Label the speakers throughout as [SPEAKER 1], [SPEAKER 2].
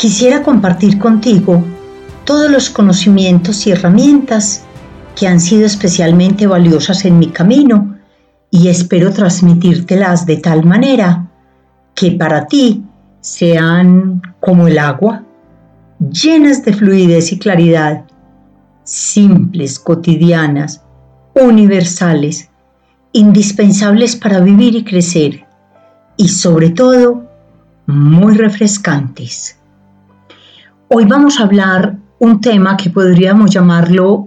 [SPEAKER 1] Quisiera compartir contigo todos los conocimientos y herramientas que han sido especialmente valiosas en mi camino y espero transmitírtelas de tal manera que para ti sean como el agua, llenas de fluidez y claridad, simples, cotidianas, universales, indispensables para vivir y crecer y sobre todo muy refrescantes. Hoy vamos a hablar un tema que podríamos llamarlo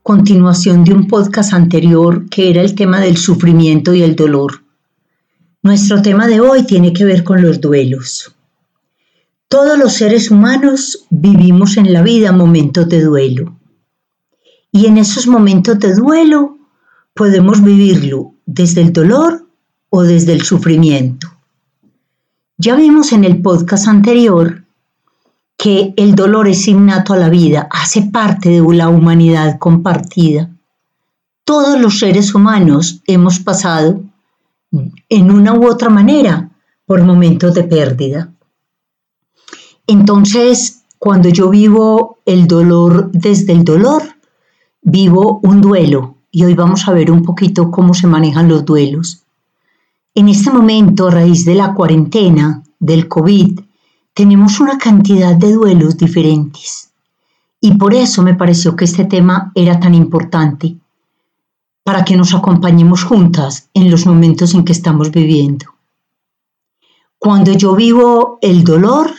[SPEAKER 1] continuación de un podcast anterior que era el tema del sufrimiento y el dolor. Nuestro tema de hoy tiene que ver con los duelos. Todos los seres humanos vivimos en la vida momentos de duelo. Y en esos momentos de duelo podemos vivirlo desde el dolor o desde el sufrimiento. Ya vimos en el podcast anterior que el dolor es innato a la vida, hace parte de la humanidad compartida. Todos los seres humanos hemos pasado en una u otra manera por momentos de pérdida. Entonces, cuando yo vivo el dolor desde el dolor, vivo un duelo y hoy vamos a ver un poquito cómo se manejan los duelos. En este momento, a raíz de la cuarentena, del COVID, tenemos una cantidad de duelos diferentes. Y por eso me pareció que este tema era tan importante, para que nos acompañemos juntas en los momentos en que estamos viviendo. Cuando yo vivo el dolor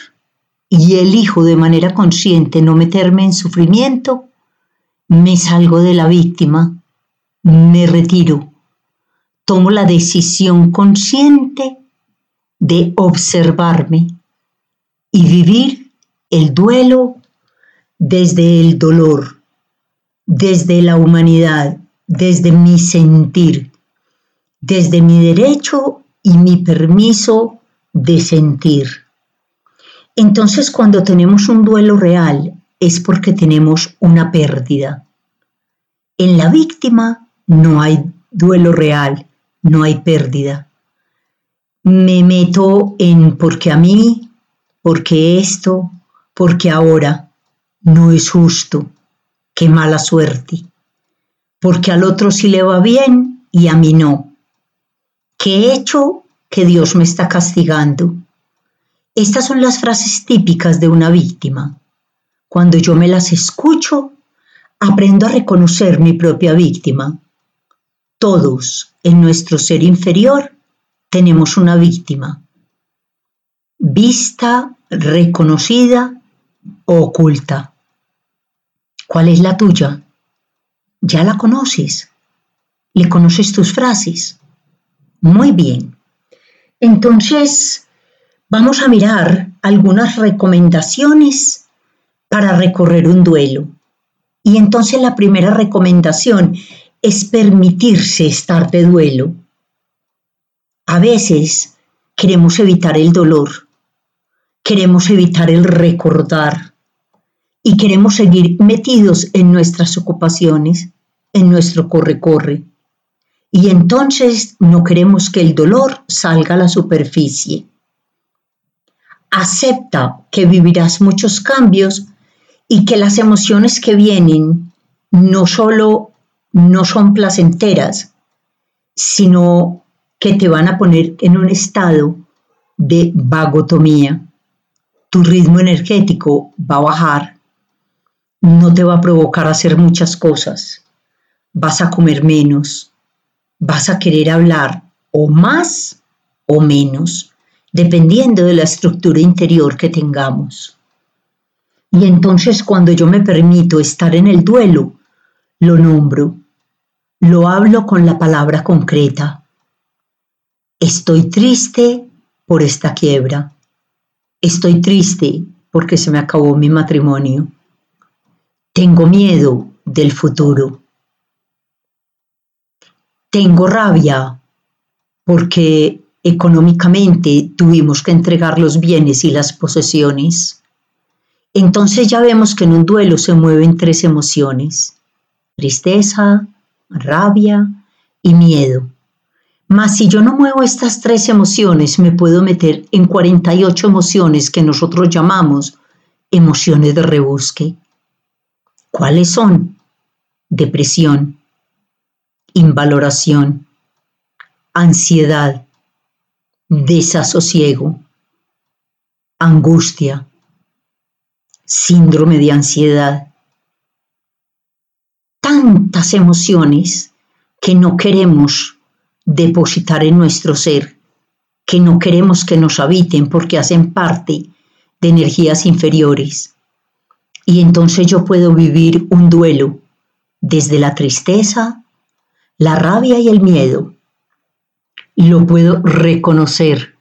[SPEAKER 1] y elijo de manera consciente no meterme en sufrimiento, me salgo de la víctima, me retiro, tomo la decisión consciente de observarme y vivir el duelo desde el dolor, desde la humanidad, desde mi sentir, desde mi derecho y mi permiso de sentir. Entonces cuando tenemos un duelo real es porque tenemos una pérdida. En la víctima no hay duelo real, no hay pérdida. Me meto en porque a mí porque esto, porque ahora no es justo, qué mala suerte, porque al otro sí le va bien y a mí no. ¿Qué he hecho que Dios me está castigando? Estas son las frases típicas de una víctima. Cuando yo me las escucho, aprendo a reconocer mi propia víctima. Todos en nuestro ser inferior tenemos una víctima vista, reconocida o oculta. ¿Cuál es la tuya? ¿Ya la conoces? ¿Le conoces tus frases? Muy bien. Entonces, vamos a mirar algunas recomendaciones para recorrer un duelo. Y entonces la primera recomendación es permitirse estar de duelo. A veces queremos evitar el dolor queremos evitar el recordar y queremos seguir metidos en nuestras ocupaciones, en nuestro corre-corre. Y entonces no queremos que el dolor salga a la superficie. Acepta que vivirás muchos cambios y que las emociones que vienen no solo no son placenteras, sino que te van a poner en un estado de vagotomía tu ritmo energético va a bajar, no te va a provocar hacer muchas cosas, vas a comer menos, vas a querer hablar o más o menos, dependiendo de la estructura interior que tengamos. Y entonces cuando yo me permito estar en el duelo, lo nombro, lo hablo con la palabra concreta. Estoy triste por esta quiebra. Estoy triste porque se me acabó mi matrimonio. Tengo miedo del futuro. Tengo rabia porque económicamente tuvimos que entregar los bienes y las posesiones. Entonces ya vemos que en un duelo se mueven tres emociones, tristeza, rabia y miedo. Mas si yo no muevo estas tres emociones, me puedo meter en 48 emociones que nosotros llamamos emociones de rebusque. ¿Cuáles son? Depresión, invaloración, ansiedad, desasosiego, angustia, síndrome de ansiedad. Tantas emociones que no queremos depositar en nuestro ser, que no queremos que nos habiten porque hacen parte de energías inferiores. Y entonces yo puedo vivir un duelo desde la tristeza, la rabia y el miedo. Lo puedo reconocer,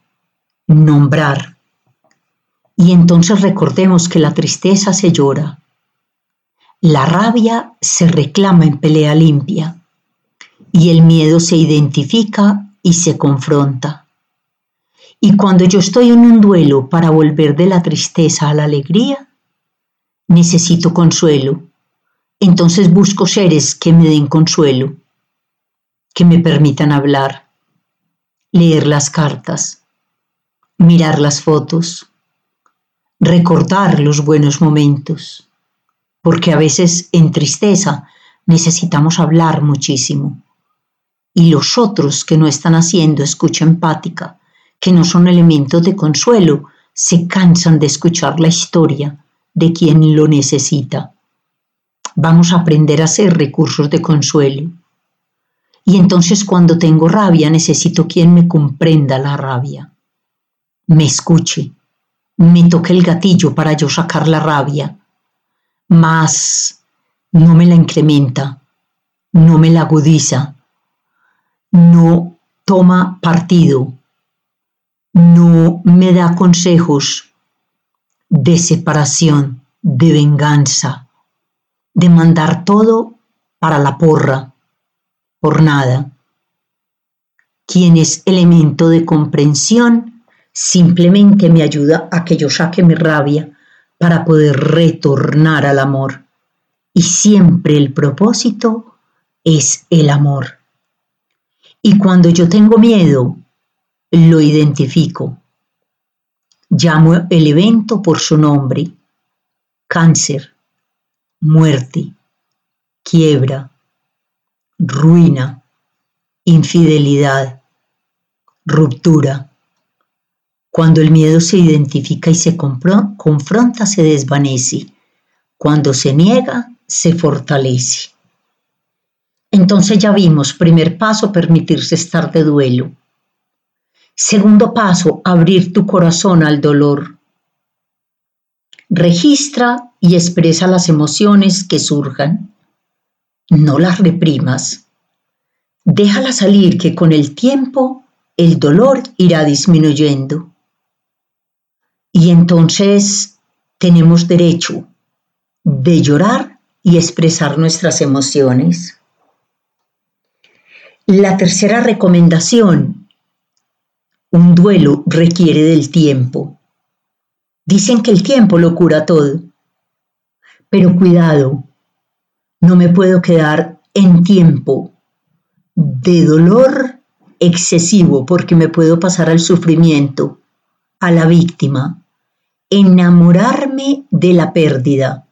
[SPEAKER 1] nombrar. Y entonces recordemos que la tristeza se llora, la rabia se reclama en pelea limpia y el miedo se identifica y se confronta. Y cuando yo estoy en un duelo para volver de la tristeza a la alegría, necesito consuelo. Entonces busco seres que me den consuelo, que me permitan hablar, leer las cartas, mirar las fotos, recordar los buenos momentos, porque a veces en tristeza necesitamos hablar muchísimo y los otros que no están haciendo escucha empática, que no son elementos de consuelo, se cansan de escuchar la historia de quien lo necesita. Vamos a aprender a hacer recursos de consuelo. Y entonces cuando tengo rabia necesito quien me comprenda la rabia, me escuche, me toque el gatillo para yo sacar la rabia, mas no me la incrementa, no me la agudiza, no toma partido, no me da consejos de separación, de venganza, de mandar todo para la porra, por nada. Quien es elemento de comprensión simplemente me ayuda a que yo saque mi rabia para poder retornar al amor. Y siempre el propósito es el amor. Y cuando yo tengo miedo, lo identifico. Llamo el evento por su nombre. Cáncer, muerte, quiebra, ruina, infidelidad, ruptura. Cuando el miedo se identifica y se confronta, se desvanece. Cuando se niega, se fortalece. Entonces ya vimos, primer paso, permitirse estar de duelo. Segundo paso, abrir tu corazón al dolor. Registra y expresa las emociones que surjan. No las reprimas. Déjalas salir que con el tiempo el dolor irá disminuyendo. Y entonces tenemos derecho de llorar y expresar nuestras emociones. La tercera recomendación, un duelo requiere del tiempo. Dicen que el tiempo lo cura todo, pero cuidado, no me puedo quedar en tiempo de dolor excesivo porque me puedo pasar al sufrimiento, a la víctima, enamorarme de la pérdida,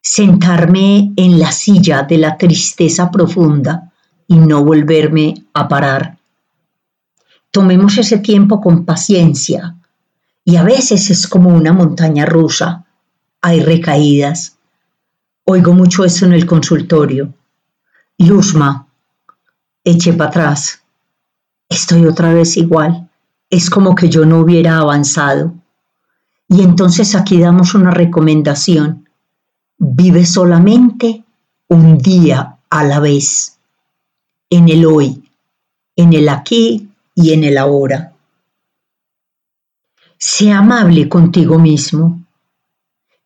[SPEAKER 1] sentarme en la silla de la tristeza profunda y no volverme a parar. Tomemos ese tiempo con paciencia y a veces es como una montaña rusa. Hay recaídas. Oigo mucho eso en el consultorio. Luzma, eche para atrás. Estoy otra vez igual. Es como que yo no hubiera avanzado. Y entonces aquí damos una recomendación. Vive solamente un día a la vez en el hoy, en el aquí y en el ahora. Sea amable contigo mismo.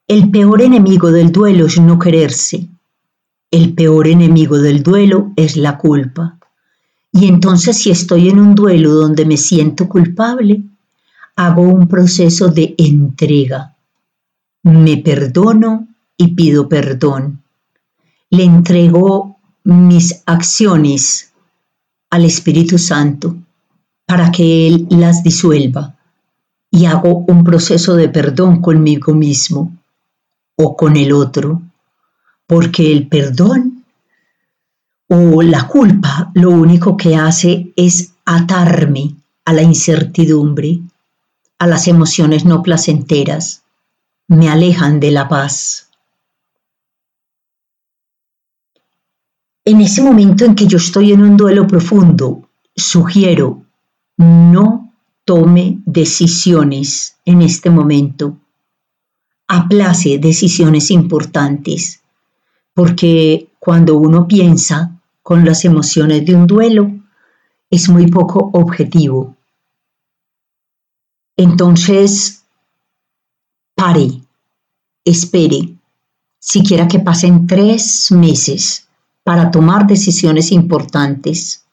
[SPEAKER 1] El peor enemigo del duelo es no quererse. El peor enemigo del duelo es la culpa. Y entonces si estoy en un duelo donde me siento culpable, hago un proceso de entrega. Me perdono y pido perdón. Le entrego mis acciones al Espíritu Santo para que Él las disuelva y hago un proceso de perdón conmigo mismo o con el otro, porque el perdón o la culpa lo único que hace es atarme a la incertidumbre, a las emociones no placenteras, me alejan de la paz. En ese momento en que yo estoy en un duelo profundo, sugiero no tome decisiones en este momento. Aplace decisiones importantes, porque cuando uno piensa con las emociones de un duelo, es muy poco objetivo. Entonces, pare, espere, siquiera que pasen tres meses para tomar decisiones importantes.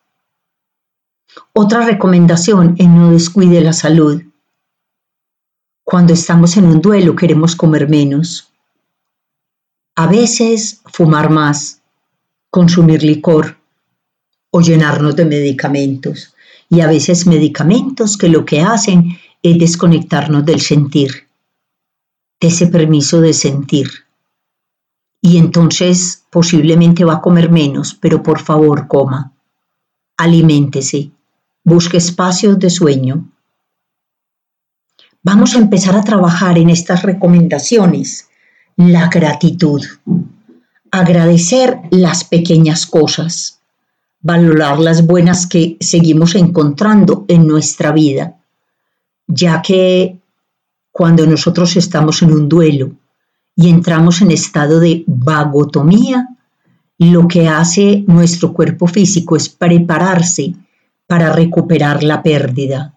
[SPEAKER 1] Otra recomendación es no descuide la salud. Cuando estamos en un duelo queremos comer menos. A veces fumar más, consumir licor o llenarnos de medicamentos. Y a veces medicamentos que lo que hacen es desconectarnos del sentir, de ese permiso de sentir y entonces posiblemente va a comer menos, pero por favor coma. Aliméntese, busque espacios de sueño. Vamos a empezar a trabajar en estas recomendaciones. La gratitud. Agradecer las pequeñas cosas. Valorar las buenas que seguimos encontrando en nuestra vida, ya que cuando nosotros estamos en un duelo, y entramos en estado de vagotomía, lo que hace nuestro cuerpo físico es prepararse para recuperar la pérdida.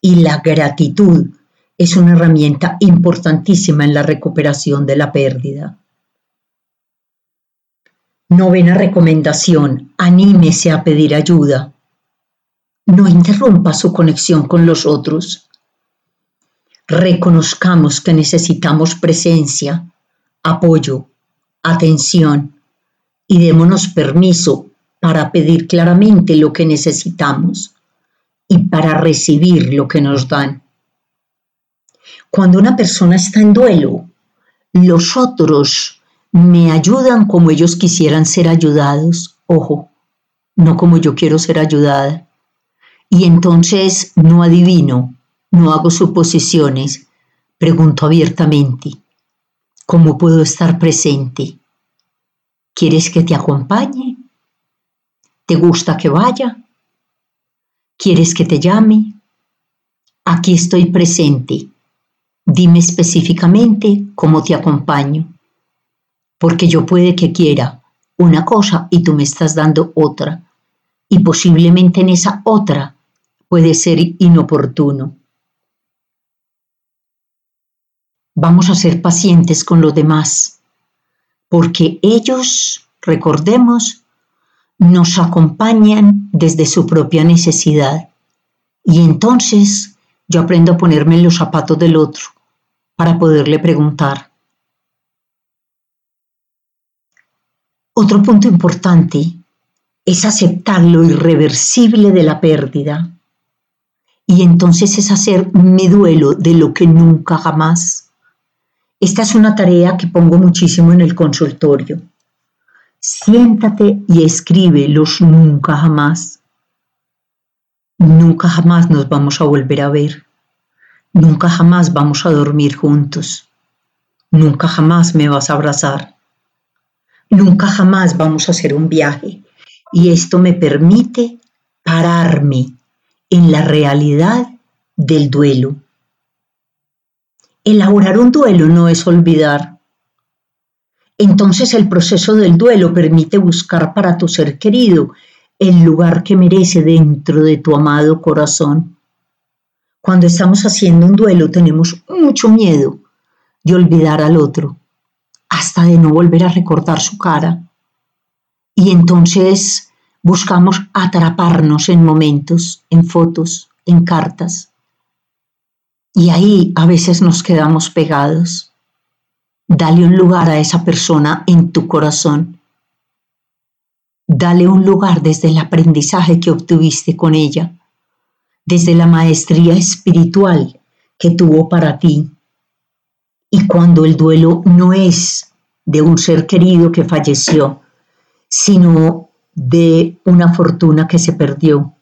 [SPEAKER 1] Y la gratitud es una herramienta importantísima en la recuperación de la pérdida. Novena recomendación, anímese a pedir ayuda. No interrumpa su conexión con los otros reconozcamos que necesitamos presencia, apoyo, atención y démonos permiso para pedir claramente lo que necesitamos y para recibir lo que nos dan. Cuando una persona está en duelo, los otros me ayudan como ellos quisieran ser ayudados, ojo, no como yo quiero ser ayudada. Y entonces no adivino, no hago suposiciones, pregunto abiertamente. ¿Cómo puedo estar presente? ¿Quieres que te acompañe? ¿Te gusta que vaya? ¿Quieres que te llame? Aquí estoy presente. Dime específicamente cómo te acompaño. Porque yo puede que quiera una cosa y tú me estás dando otra. Y posiblemente en esa otra puede ser inoportuno. Vamos a ser pacientes con los demás, porque ellos, recordemos, nos acompañan desde su propia necesidad. Y entonces yo aprendo a ponerme en los zapatos del otro para poderle preguntar. Otro punto importante es aceptar lo irreversible de la pérdida. Y entonces es hacer mi duelo de lo que nunca jamás esta es una tarea que pongo muchísimo en el consultorio. Siéntate y escribe los nunca jamás. Nunca jamás nos vamos a volver a ver. Nunca jamás vamos a dormir juntos. Nunca jamás me vas a abrazar. Nunca jamás vamos a hacer un viaje. Y esto me permite pararme en la realidad del duelo Elaborar un duelo no es olvidar. Entonces el proceso del duelo permite buscar para tu ser querido el lugar que merece dentro de tu amado corazón. Cuando estamos haciendo un duelo tenemos mucho miedo de olvidar al otro, hasta de no volver a recordar su cara. Y entonces buscamos atraparnos en momentos, en fotos, en cartas. Y ahí a veces nos quedamos pegados. Dale un lugar a esa persona en tu corazón. Dale un lugar desde el aprendizaje que obtuviste con ella, desde la maestría espiritual que tuvo para ti. Y cuando el duelo no es de un ser querido que falleció, sino de una fortuna que se perdió,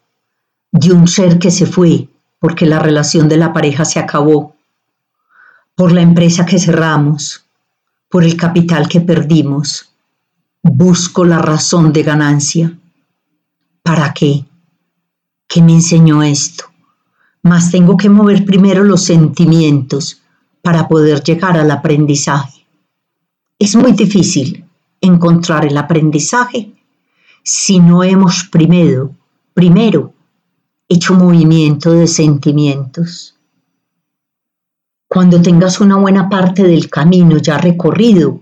[SPEAKER 1] de un ser que se fue porque la relación de la pareja se acabó, por la empresa que cerramos, por el capital que perdimos. Busco la razón de ganancia. ¿Para qué? ¿Qué me enseñó esto? Más tengo que mover primero los sentimientos para poder llegar al aprendizaje. Es muy difícil encontrar el aprendizaje si no hemos primero, primero hecho movimiento de sentimientos. Cuando tengas una buena parte del camino ya recorrido,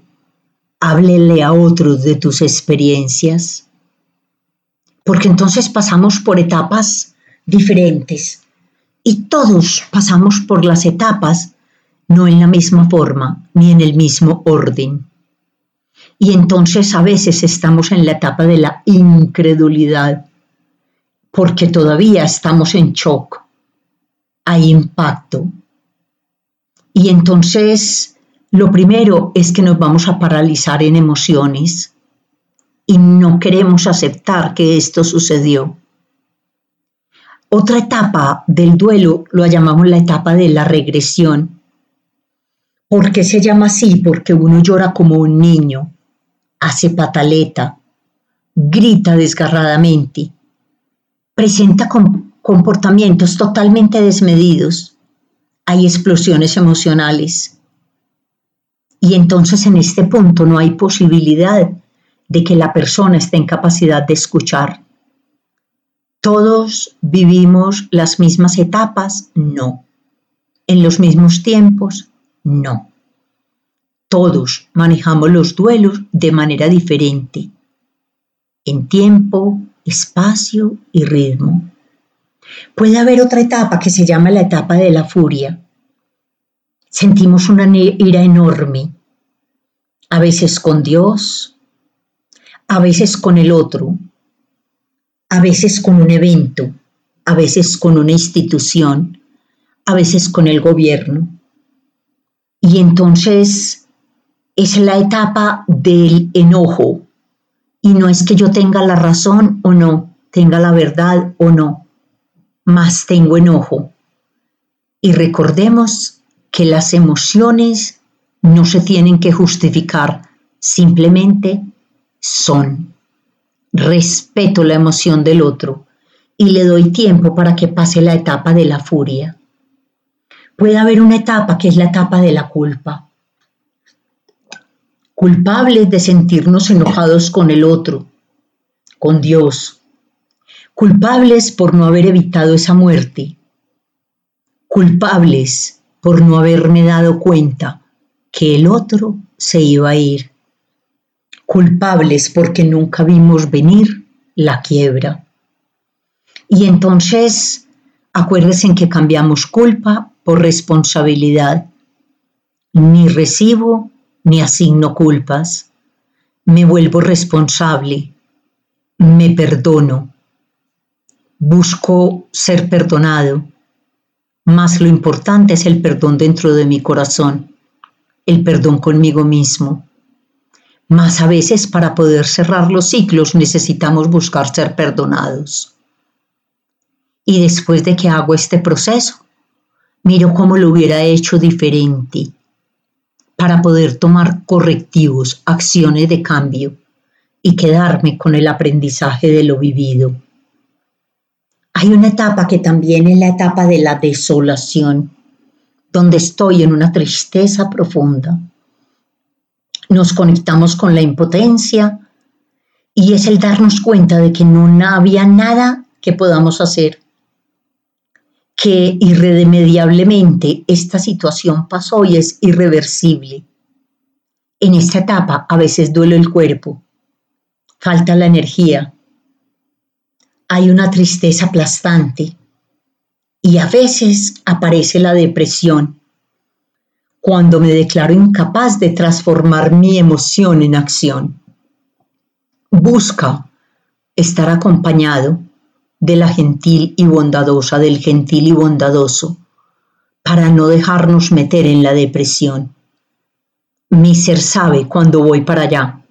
[SPEAKER 1] háblele a otros de tus experiencias, porque entonces pasamos por etapas diferentes y todos pasamos por las etapas no en la misma forma ni en el mismo orden. Y entonces a veces estamos en la etapa de la incredulidad, porque todavía estamos en shock, hay impacto. Y entonces lo primero es que nos vamos a paralizar en emociones y no queremos aceptar que esto sucedió. Otra etapa del duelo lo llamamos la etapa de la regresión. ¿Por qué se llama así? Porque uno llora como un niño, hace pataleta, grita desgarradamente, presenta comportamientos totalmente desmedidos, hay explosiones emocionales. Y entonces en este punto no hay posibilidad de que la persona esté en capacidad de escuchar. ¿Todos vivimos las mismas etapas? No. ¿En los mismos tiempos? No. Todos manejamos los duelos de manera diferente, en tiempo, espacio y ritmo. Puede haber otra etapa que se llama la etapa de la furia. Sentimos una ira enorme, a veces con Dios, a veces con el otro, a veces con un evento, a veces con una institución, a veces con el gobierno. Y entonces es la etapa del enojo. Y no es que yo tenga la razón o no, tenga la verdad o no, más tengo enojo. Y recordemos que las emociones no se tienen que justificar, simplemente son. Respeto la emoción del otro y le doy tiempo para que pase la etapa de la furia. Puede haber una etapa que es la etapa de la culpa culpables de sentirnos enojados con el otro, con Dios, culpables por no haber evitado esa muerte, culpables por no haberme dado cuenta que el otro se iba a ir, culpables porque nunca vimos venir la quiebra. Y entonces, acuérdense en que cambiamos culpa por responsabilidad. Ni recibo ni asigno culpas, me vuelvo responsable, me perdono, busco ser perdonado, más lo importante es el perdón dentro de mi corazón, el perdón conmigo mismo. Más a veces para poder cerrar los ciclos necesitamos buscar ser perdonados. Y después de que hago este proceso, miro cómo lo hubiera hecho diferente para poder tomar correctivos, acciones de cambio y quedarme con el aprendizaje de lo vivido. Hay una etapa que también es la etapa de la desolación, donde estoy en una tristeza profunda. Nos conectamos con la impotencia y es el darnos cuenta de que no había nada que podamos hacer, que irremediablemente esta situación pasó y es irreversible. En esta etapa a veces duele el cuerpo, falta la energía, hay una tristeza aplastante y a veces aparece la depresión cuando me declaro incapaz de transformar mi emoción en acción. Busca estar acompañado de la gentil y bondadosa, del gentil y bondadoso, para no dejarnos meter en la depresión. Mi ser sabe cuando voy para allá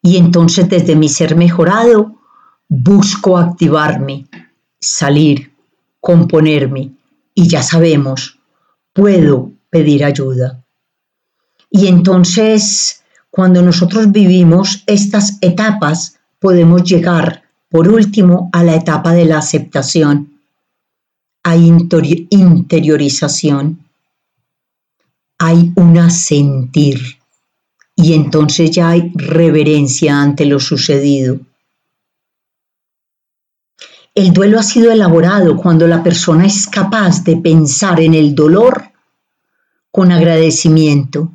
[SPEAKER 1] y entonces desde mi ser mejorado busco activarme, salir, componerme y ya sabemos, puedo pedir ayuda. Y entonces, cuando nosotros vivimos estas etapas, podemos llegar, por último, a la etapa de la aceptación, hay interiorización, hay un sentir y entonces ya hay reverencia ante lo sucedido. El duelo ha sido elaborado cuando la persona es capaz de pensar en el dolor con agradecimiento,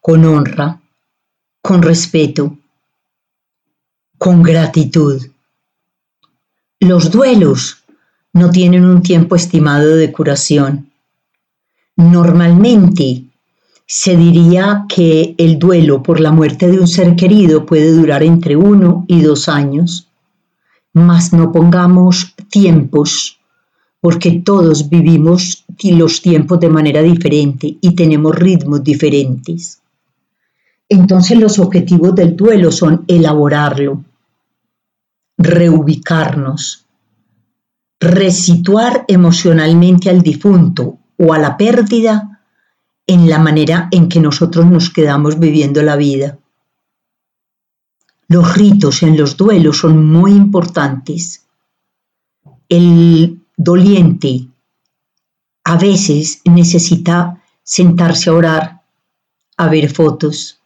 [SPEAKER 1] con honra, con respeto, con gratitud. Los duelos no tienen un tiempo estimado de curación. Normalmente se diría que el duelo por la muerte de un ser querido puede durar entre uno y dos años, mas no pongamos tiempos porque todos vivimos los tiempos de manera diferente y tenemos ritmos diferentes. Entonces los objetivos del duelo son elaborarlo, reubicarnos, resituar emocionalmente al difunto o a la pérdida en la manera en que nosotros nos quedamos viviendo la vida. Los ritos en los duelos son muy importantes. El doliente a veces necesita sentarse a orar, a ver fotos,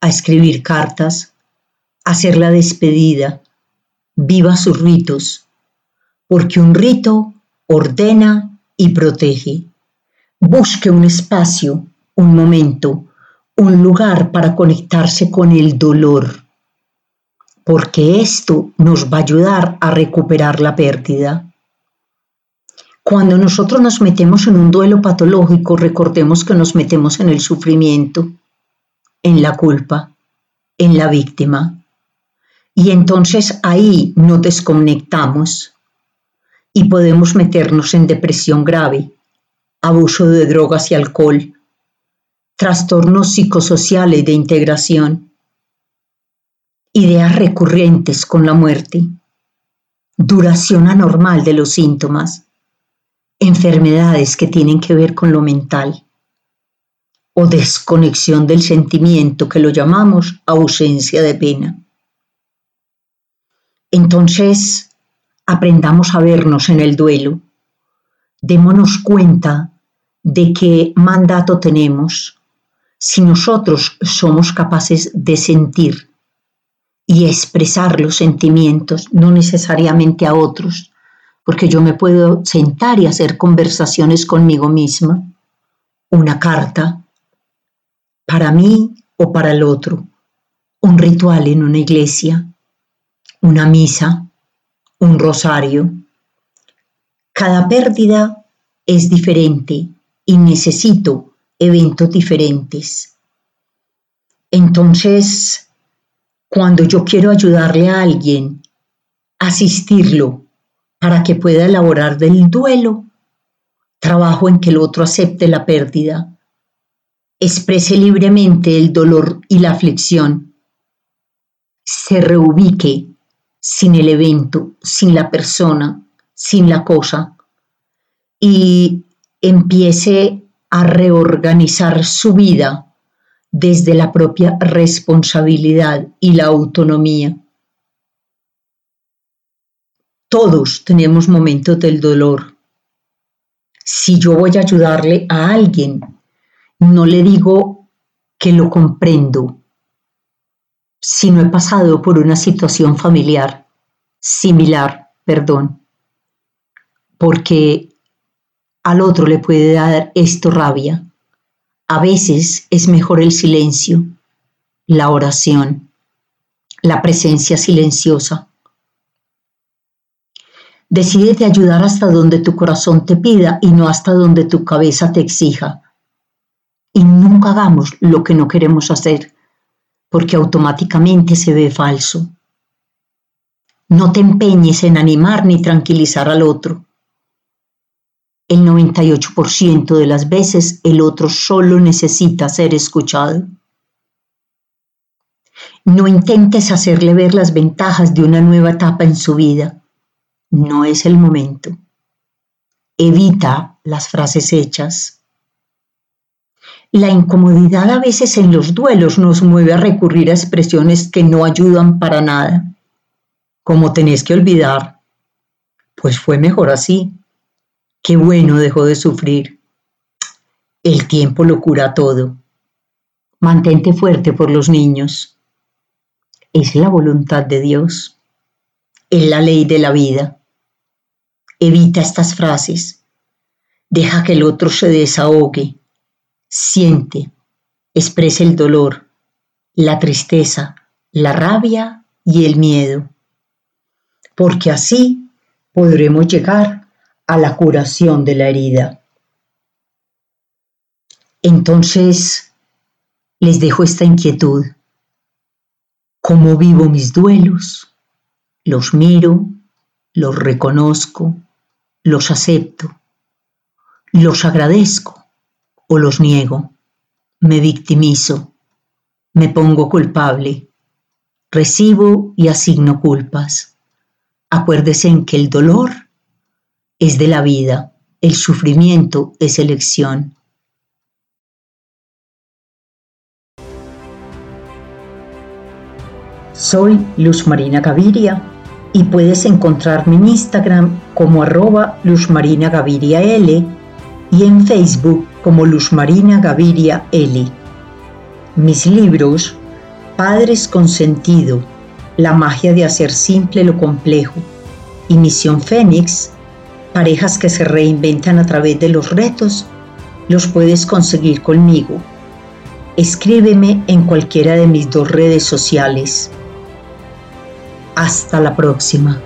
[SPEAKER 1] a escribir cartas, a hacer la despedida, viva sus ritos, porque un rito ordena y protege. Busque un espacio, un momento, un lugar para conectarse con el dolor, porque esto nos va a ayudar a recuperar la pérdida. Cuando nosotros nos metemos en un duelo patológico, recordemos que nos metemos en el sufrimiento, en la culpa, en la víctima. Y entonces ahí nos desconectamos y podemos meternos en depresión grave, abuso de drogas y alcohol, trastornos psicosociales de integración, ideas recurrentes con la muerte, duración anormal de los síntomas, enfermedades que tienen que ver con lo mental o desconexión del sentimiento que lo llamamos ausencia de pena. Entonces, aprendamos a vernos en el duelo, démonos cuenta de qué mandato tenemos si nosotros somos capaces de sentir y expresar los sentimientos, no necesariamente a otros, porque yo me puedo sentar y hacer conversaciones conmigo misma, una carta para mí o para el otro, un ritual en una iglesia, una misa, un rosario. Cada pérdida es diferente y necesito eventos diferentes. Entonces, cuando yo quiero ayudarle a alguien, asistirlo para que pueda elaborar del duelo, trabajo en que el otro acepte la pérdida, exprese libremente el dolor y la aflicción, se reubique sin el evento, sin la persona, sin la cosa, y empiece a reorganizar su vida desde la propia responsabilidad y la autonomía. Todos tenemos momentos del dolor. Si yo voy a ayudarle a alguien, no le digo que lo comprendo, si no he pasado por una situación familiar, similar, perdón, porque Al otro le puede dar esto rabia. A veces es mejor el silencio, la oración, la presencia silenciosa. Decídete ayudar hasta donde tu corazón te pida y no hasta donde tu cabeza te exija. Y nunca hagamos lo que no queremos hacer, porque automáticamente se ve falso. No te empeñes en animar ni tranquilizar al otro. El 98% de las veces el otro solo necesita ser escuchado. No intentes hacerle ver las ventajas de una nueva etapa en su vida no es el momento. Evita las frases hechas. La incomodidad a veces en los duelos nos mueve a recurrir a expresiones que no ayudan para nada, como tenés que olvidar. Pues fue mejor así. Qué bueno dejó de sufrir. El tiempo lo cura todo. Mantente fuerte por los niños. Es la voluntad de Dios. Es la ley de la vida. Evita estas frases. Deja que el otro se desahogue. Siente, expresa el dolor, la tristeza, la rabia y el miedo. Porque así podremos llegar a la curación de la herida. Entonces, les dejo esta inquietud. ¿Cómo vivo mis duelos? Los miro, los reconozco, los acepto, los agradezco o los niego, me victimizo, me pongo culpable, recibo y asigno culpas. Acuérdese en que el dolor es de la vida, el sufrimiento es elección. Soy Luz Marina Gaviria y puedes encontrarme en Instagram como arroba Luzmarina Gaviria L y en Facebook como Luzmarina Gaviria L. Mis libros, Padres con Sentido, La magia de hacer simple lo complejo y Misión Fénix, parejas que se reinventan a través de los retos, los puedes conseguir conmigo. Escríbeme en cualquiera de mis dos redes sociales hasta la próxima.